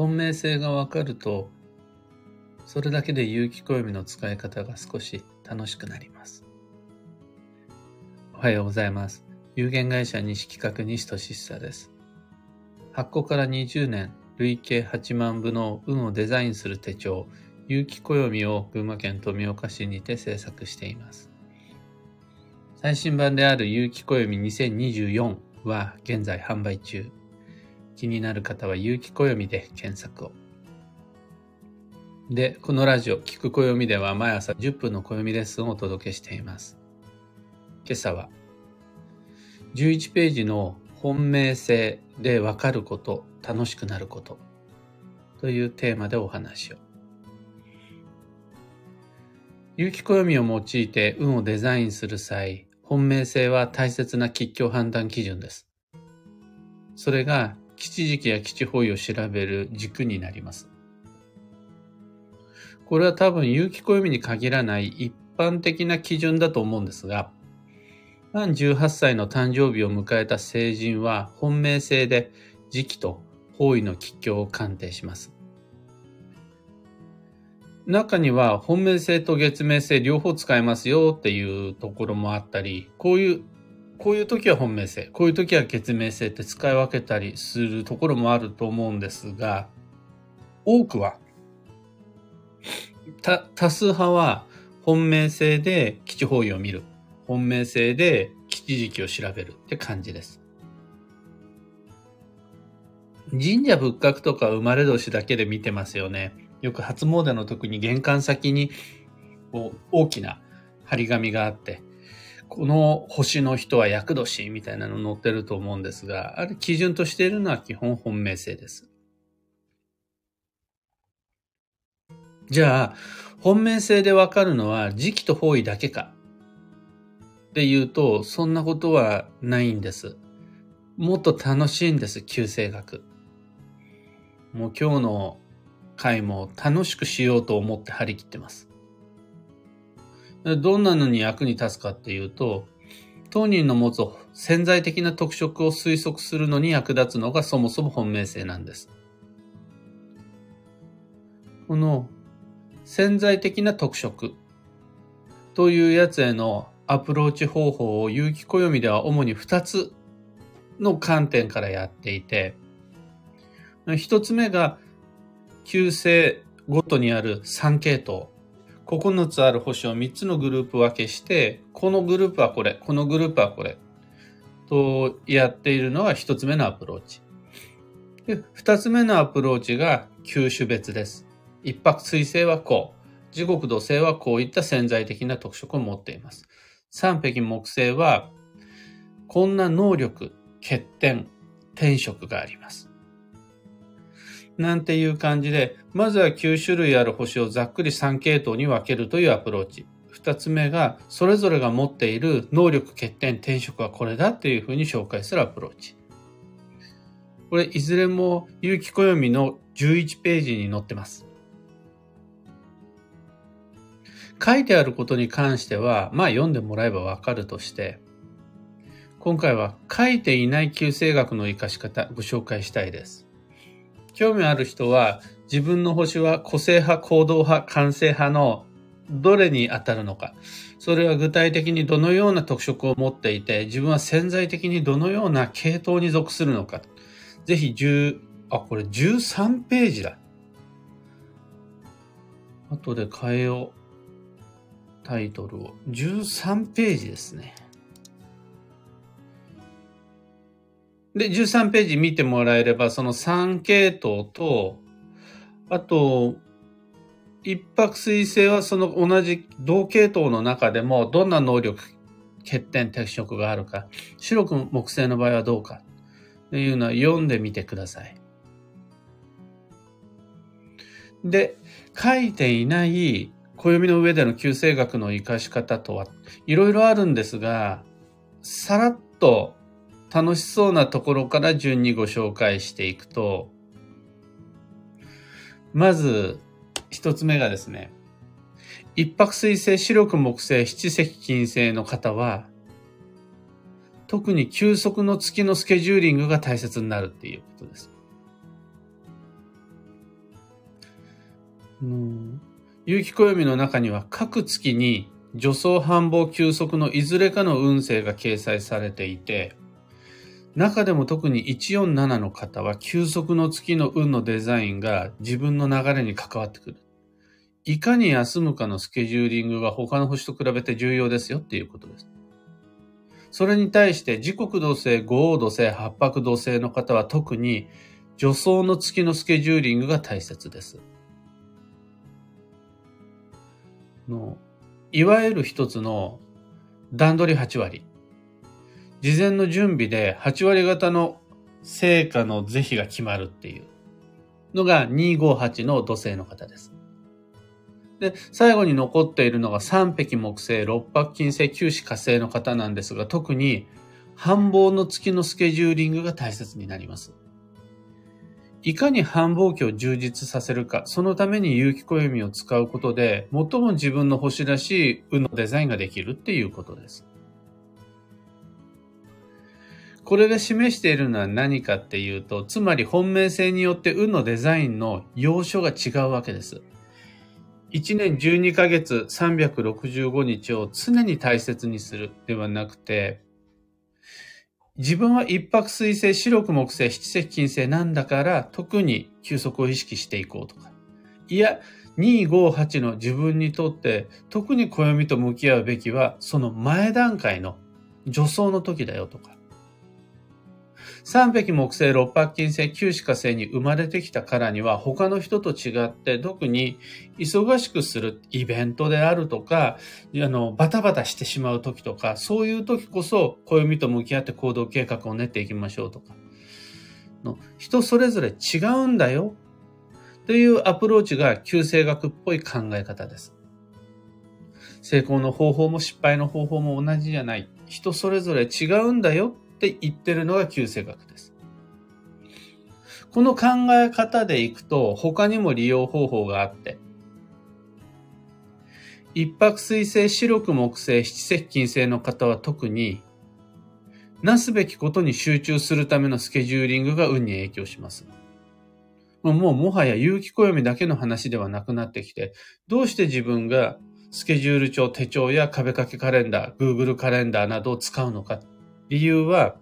本命性がわかると、それだけで有機暦の使い方が少し楽しくなります。おはようございます。有限会社西企画西俊久です。発行から20年、累計8万部の運をデザインする手帳、有機暦を群馬県富岡市にて制作しています。最新版である有機暦2024は現在販売中。気になる方は有機暦で検索を。で、このラジオ、聞く暦では毎朝10分の暦レッスンをお届けしています。今朝は、11ページの本命性でわかること、楽しくなることというテーマでお話を。有機暦を用いて運をデザインする際、本命性は大切な吉凶判断基準です。それが基地時期や基地方位を調べる軸になります。これは多分有機暦に限らない一般的な基準だと思うんですが、満18歳の誕生日を迎えた成人は本命性で時期と方位の吉凶を鑑定します。中には本命性と月命性両方使えますよっていうところもあったり、こういうこういう時は本命性、こういう時は決命性って使い分けたりするところもあると思うんですが、多くは、多数派は本命性で基地方位を見る。本命性で基地時期を調べるって感じです。神社仏閣とか生まれ年だけで見てますよね。よく初詣の時に玄関先に大きな張り紙があって、この星の人は厄年みたいなの載ってると思うんですが、あれ基準としているのは基本本命性です。じゃあ、本命性でわかるのは時期と方位だけかっていうと、そんなことはないんです。もっと楽しいんです、旧星学。もう今日の回も楽しくしようと思って張り切ってます。どんなのに役に立つかっていうと、当人の持つ潜在的な特色を推測するのに役立つのがそもそも本命性なんです。この潜在的な特色というやつへのアプローチ方法を有機暦では主に2つの観点からやっていて、1つ目が旧星ごとにある3系統。9つある星を3つのグループ分けして、このグループはこれ、このグループはこれ、とやっているのが1つ目のアプローチ。で2つ目のアプローチが球種別です。一泊水星はこう、地獄土星はこういった潜在的な特色を持っています。三匹木星は、こんな能力、欠点、転職があります。なんていう感じで、まずは9種類ある星をざっくり3系統に分けるというアプローチ。2つ目が、それぞれが持っている能力、欠点、転職はこれだっていうふうに紹介するアプローチ。これ、いずれも、有機暦の11ページに載ってます。書いてあることに関しては、まあ読んでもらえばわかるとして、今回は書いていない旧星学の活かし方ご紹介したいです。興味ある人は自分の星は個性派、行動派、感性派のどれに当たるのか。それは具体的にどのような特色を持っていて、自分は潜在的にどのような系統に属するのか。ぜひ10、あ、これ13ページだ。後で変えよう。タイトルを。13ページですね。で、13ページ見てもらえれば、その3系統と、あと、一泊水星はその同じ同系統の中でもどんな能力、欠点、適色があるか、白く木星の場合はどうか、というのは読んでみてください。で、書いていない暦の上での旧星学の活かし方とは、いろいろあるんですが、さらっと楽しそうなところから順にご紹介していくと、まず、一つ目がですね、一泊水星、四力木星、七石金星の方は、特に休息の月のスケジューリングが大切になるっていうことです。うん、有機暦の中には各月に助走繁忙休息のいずれかの運勢が掲載されていて、中でも特に147の方は休息の月の運のデザインが自分の流れに関わってくる。いかに休むかのスケジューリングが他の星と比べて重要ですよっていうことです。それに対して時刻土星、五黄土星、八白土星の方は特に助走の月のスケジューリングが大切です。のいわゆる一つの段取り8割。事前の準備で8割型の成果の是非が決まるっていうのが258の土星の方です。で、最後に残っているのが三匹木星、六白金星、九死火星の方なんですが、特に繁忙の月のスケジューリングが大切になります。いかに繁忙期を充実させるか、そのために有機暦を使うことで、最も自分の星らしい運のデザインができるっていうことです。これが示しているのは何かっていうと、つまり本命性によって運のデザインの要所が違うわけです。1年12ヶ月365日を常に大切にするではなくて、自分は一泊水星、白く木星、七石金星なんだから特に休息を意識していこうとか。いや、258の自分にとって特に暦と向き合うべきはその前段階の助走の時だよとか。三匹木星、六白金星、九死火星に生まれてきたからには他の人と違って特に忙しくするイベントであるとか、あの、バタバタしてしまう時とか、そういう時こそ暦と向き合って行動計画を練っていきましょうとか。の人それぞれ違うんだよというアプローチが旧星学っぽい考え方です。成功の方法も失敗の方法も同じじゃない。人それぞれ違うんだよって言ってるのが旧世学です。この考え方でいくと他にも利用方法があって、一泊水星、白く木星、七石金星の方は特に、なすべきことに集中するためのスケジューリングが運に影響します。もうもはや有機暦だけの話ではなくなってきて、どうして自分がスケジュール帳、手帳や壁掛けカレンダー、Google カレンダーなどを使うのか。理由は、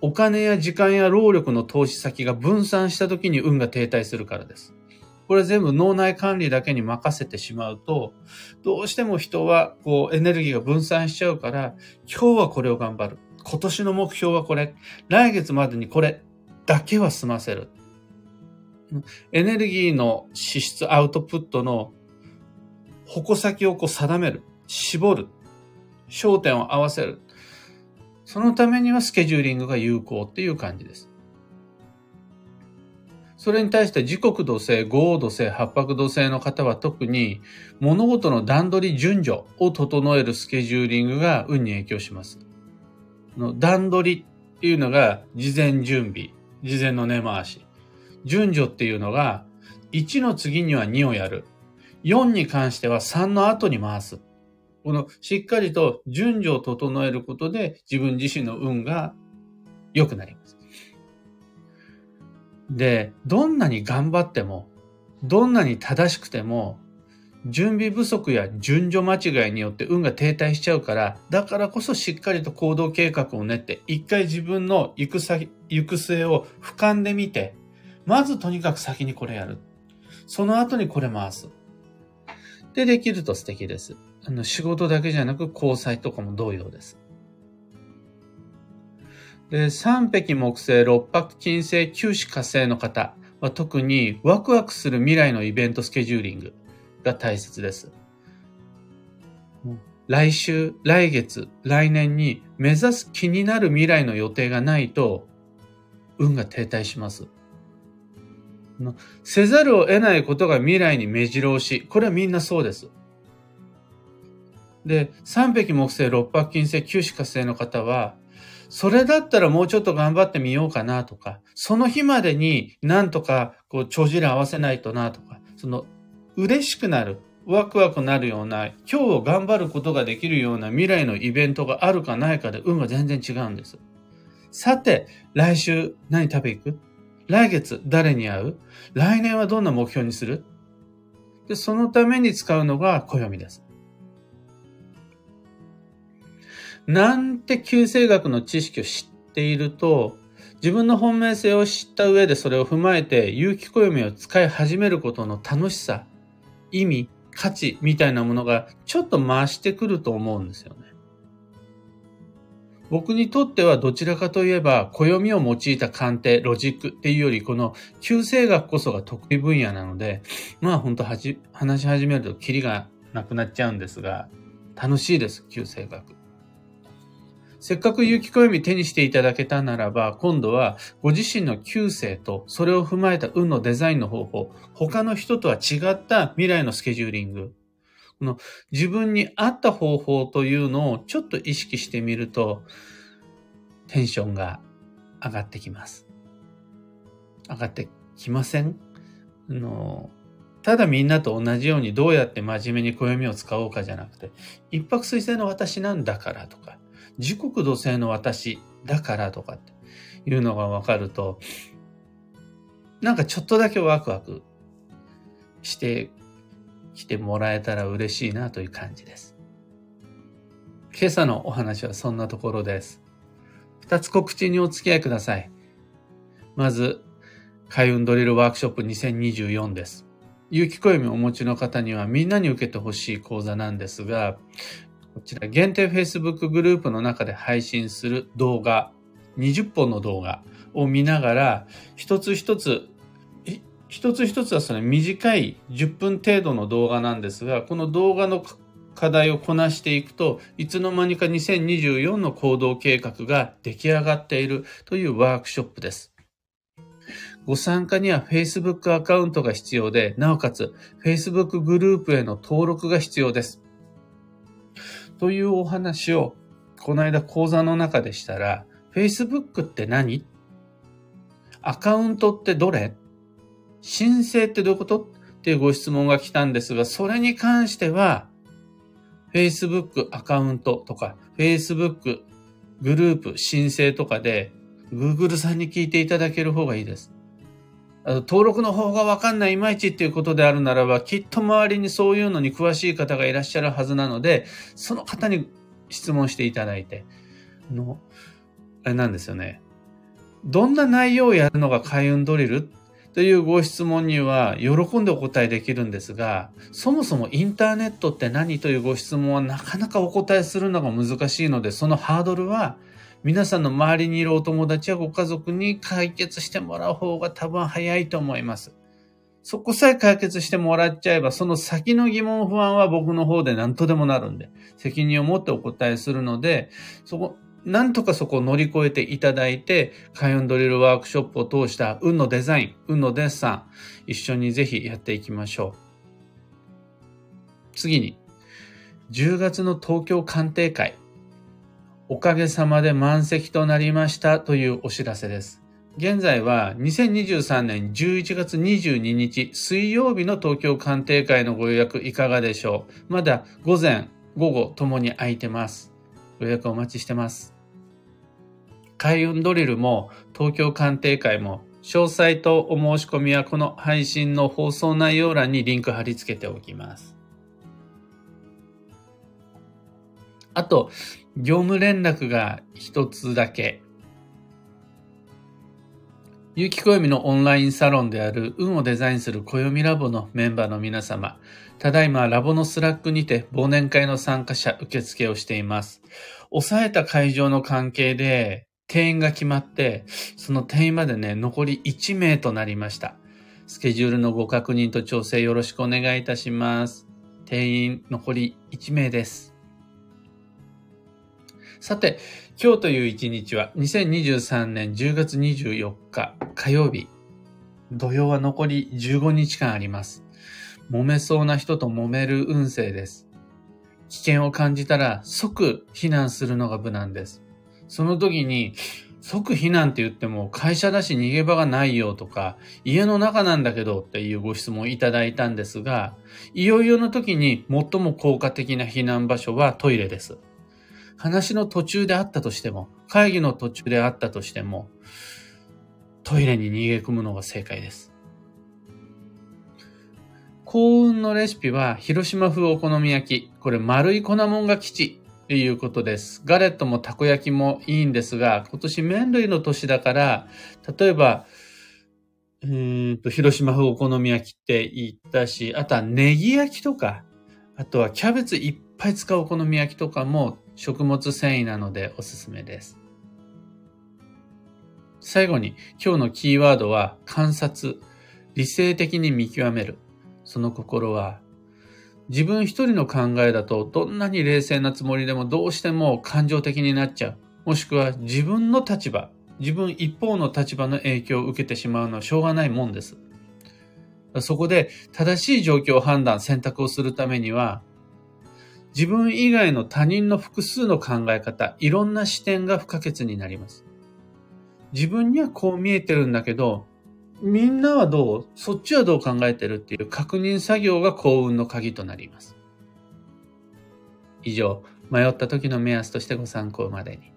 お金や時間や労力の投資先が分散した時に運が停滞するからです。これ全部脳内管理だけに任せてしまうと、どうしても人はこうエネルギーが分散しちゃうから、今日はこれを頑張る。今年の目標はこれ。来月までにこれだけは済ませる。エネルギーの支出、アウトプットの矛先をこう定める。絞る。焦点を合わせる。そのためにはスケジューリングが有効っていう感じです。それに対して時刻土星、五黄土星、八白土星の方は特に物事の段取り順序を整えるスケジューリングが運に影響します。の段取りっていうのが事前準備、事前の根回し。順序っていうのが1の次には2をやる。4に関しては3の後に回す。このしっかりと順序を整えることで自分自身の運が良くなります。で、どんなに頑張っても、どんなに正しくても、準備不足や順序間違いによって運が停滞しちゃうから、だからこそしっかりと行動計画を練って、一回自分の行く先、行く末を俯瞰で見て、まずとにかく先にこれやる。その後にこれ回す。でできると素敵です。あの、仕事だけじゃなく交際とかも同様です。で、三匹木星、六白金星、九死火星の方は特にワクワクする未来のイベントスケジューリングが大切です。来週、来月、来年に目指す気になる未来の予定がないと、運が停滞します。せざるを得ないことが未来に目白押し。これはみんなそうです。で、三匹木星、六白金星、九死火星の方は、それだったらもうちょっと頑張ってみようかなとか、その日までになんとかこう帳尻合わせないとなとか、その嬉しくなる、ワクワクなるような、今日を頑張ることができるような未来のイベントがあるかないかで運が全然違うんです。さて、来週何食べ行く？来月誰に会う？来年はどんな目標にする？で、そのために使うのが暦です。なんて旧世学の知識を知っていると、自分の本命性を知った上でそれを踏まえて有機暦を使い始めることの楽しさ、意味、価値みたいなものがちょっと増してくると思うんですよね。僕にとってはどちらかといえば、暦を用いた鑑定、ロジックっていうより、この旧世学こそが得意分野なので、まあ本当はじ、話し始めるとキリがなくなっちゃうんですが、楽しいです、旧世学。せっかく有機暦手にしていただけたならば、今度はご自身の旧世とそれを踏まえた運のデザインの方法、他の人とは違った未来のスケジューリング、の自分に合った方法というのをちょっと意識してみると、テンションが上がってきます。上がってきません？あのただみんなと同じようにどうやって真面目に暦を使おうかじゃなくて、一泊水星の私なんだからとか、時刻土星の私だからとかっていうのがわかると、なんかちょっとだけワクワクしてきてもらえたら嬉しいなという感じです。今朝のお話はそんなところです。二つ告知にお付き合いください。まず、開運ドリルワークショップ2024です。有機暦をお持ちの方にはみんなに受けてほしい講座なんですが、こちら限定 Facebook グループの中で配信する動画、20本の動画を見ながら、一つ一つ、一つ一つはその短い10分程度の動画なんですが、この動画の課題をこなしていくと、いつの間にか2024の行動計画が出来上がっているというワークショップです。ご参加には Facebook アカウントが必要で、なおかつ Facebook グループへの登録が必要です。というお話を、この間講座の中でしたら、Facebook って何？アカウントってどれ？申請ってどういうこと？っていうご質問が来たんですが、それに関しては、Facebook アカウントとか、Facebook グループ申請とかで、Google さんに聞いていただける方がいいです。登録の方がわかんない、いまいちっていうことであるならば、きっと周りにそういうのに詳しい方がいらっしゃるはずなので、その方に質問していただいて、あの、あれなんですよね。どんな内容をやるのが開運ドリル？というご質問には喜んでお答えできるんですが、そもそもインターネットって何というご質問はなかなかお答えするのが難しいので、そのハードルは皆さんの周りにいるお友達やご家族に解決してもらう方が多分早いと思います。そこさえ解決してもらっちゃえば、その先の疑問不安は僕の方で何とでもなるんで、責任を持ってお答えするので、そこ、なんとかそこを乗り越えていただいて、開運ドリルワークショップを通した運のデザイン、運のデッサン、一緒にぜひやっていきましょう。次に、10月の東京鑑定会、おかげさまで満席となりましたというお知らせです。現在は2023年11月22日水曜日の東京鑑定会のご予約いかがでしょうまだ午前、午後ともに空いてます。予約お待ちしてます。開運ドリルも東京鑑定会も詳細とお申し込みはこの配信の放送内容欄にリンク貼り付けておきます。あと、業務連絡が一つだけ。有機暦のオンラインサロンである運をデザインする暦ラボのメンバーの皆様、ただいまラボの Slack にて忘年会の参加者受付をしています。抑えた会場の関係で定員が決まって、その定員までね、残り1名となりました。スケジュールのご確認と調整よろしくお願いいたします。定員残り1名です。さて、今日という一日は2023年10月24日火曜日。土曜は残り15日間あります。揉めそうな人と揉める運勢です。危険を感じたら即避難するのが無難です。その時に即避難って言っても会社だし逃げ場がないよとか家の中なんだけどっていうご質問いただいたんですがいよいよの時に最も効果的な避難場所はトイレです。話の途中であったとしても、会議の途中であったとしても、トイレに逃げ込むのが正解です。幸運のレシピは広島風お好み焼き。これ丸い粉もんが基地っていうことです。ガレットもたこ焼きもいいんですが、今年麺類の年だから、例えば、うんと、広島風お好み焼きって言ったし、あとはネギ焼きとか、あとはキャベツいっぱい使うお好み焼きとかも食物繊維なのでおすすめです。最後に今日のキーワードは観察、理性的に見極める。その心は自分一人の考えだとどんなに冷静なつもりでもどうしても感情的になっちゃう。もしくは自分の立場、自分一方の立場の影響を受けてしまうのはしょうがないもんです。そこで正しい状況判断、選択をするためには、自分以外の他人の複数の考え方、いろんな視点が不可欠になります。自分にはこう見えてるんだけど、みんなはどうそっちはどう考えてるっていう確認作業が幸運の鍵となります。以上、迷った時の目安としてご参考までに。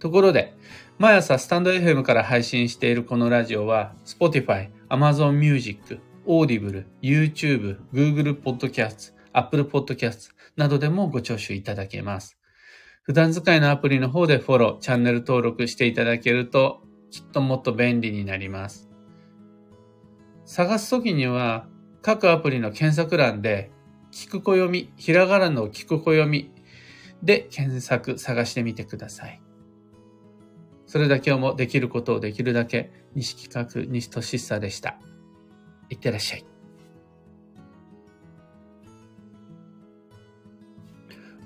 ところで、毎朝スタンド FM から配信しているこのラジオは、Spotify、Amazon Music、Audible、YouTube、Google Podcast、Apple Podcast などでもご聴取いただけます。普段使いのアプリの方でフォロー、チャンネル登録していただけると、きっともっと便利になります。探すときには、各アプリの検索欄で、聞く暦、ひらがなの聞く暦で検索、探してみてください。それだけをもできることをできるだけ、西企画、西俊久でした。いってらっしゃい。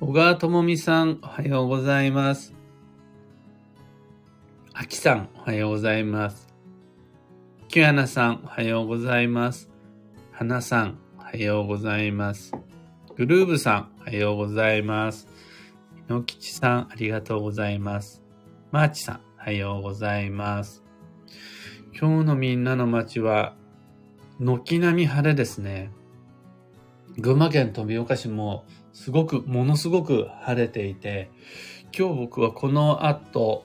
小川智美さん、おはようございます。あきさん、おはようございます。キュアナさん、おはようございます。はなさん、おはようございます。グルーブさん、おはようございます。のきちさん、ありがとうございます。マーチさん、おはようございます。今日のみんなの街は、軒並み晴れですね。群馬県富岡市もすごく、ものすごく晴れていて、今日僕はこの後、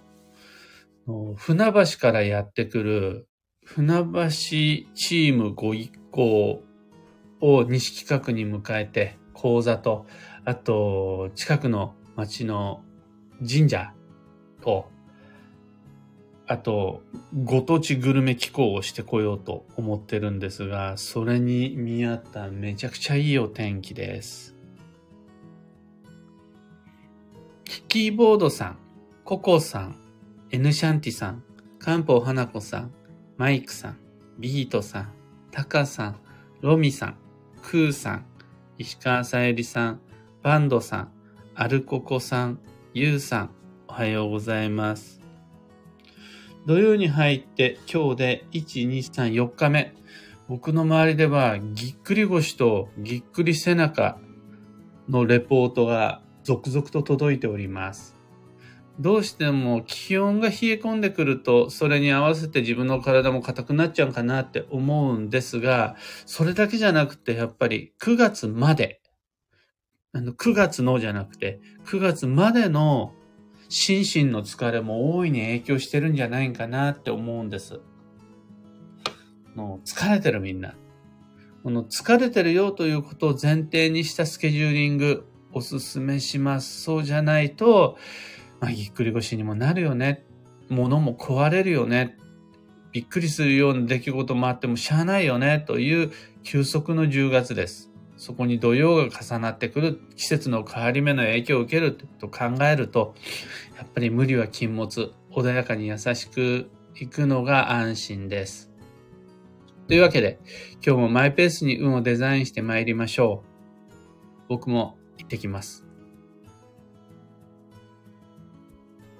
船橋からやってくる船橋チームご一行を西企画に迎えて、講座と、あと、近くの町の神社と、あと、ご当地グルメ機構をしてこようと思ってるんですが、それに見合っためちゃくちゃいいお天気です。キキーボードさん、ココさん、エヌシャンティさん、カンポー花子さん、マイクさん、ビートさん、タカさん、ロミさん、クーさん、石川さゆりさん、バンドさん、アルココさん、ユウさん、おはようございます。土曜に入って今日で1、2、3、4日目。僕の周りではぎっくり腰とぎっくり背中のレポートが続々と届いております。どうしても気温が冷え込んでくると、それに合わせて自分の体も硬くなっちゃうかなって思うんですが、それだけじゃなくて、やっぱり9月まで、あの9月のじゃなくて、9月までの心身の疲れも大いに影響してるんじゃないかなって思うんです。もう疲れてるみんな。この疲れてるよということを前提にしたスケジューリングおすすめします。そうじゃないと、まあ、ぎっくり腰にもなるよね。物も壊れるよね。びっくりするような出来事もあってもしゃあないよね。という休息の10月です。そこに土曜が重なってくる季節の変わり目の影響を受けると考えると、やっぱり無理は禁物。穏やかに優しくいくのが安心です。というわけで、今日もマイペースに運をデザインして参りましょう。僕も行ってきます。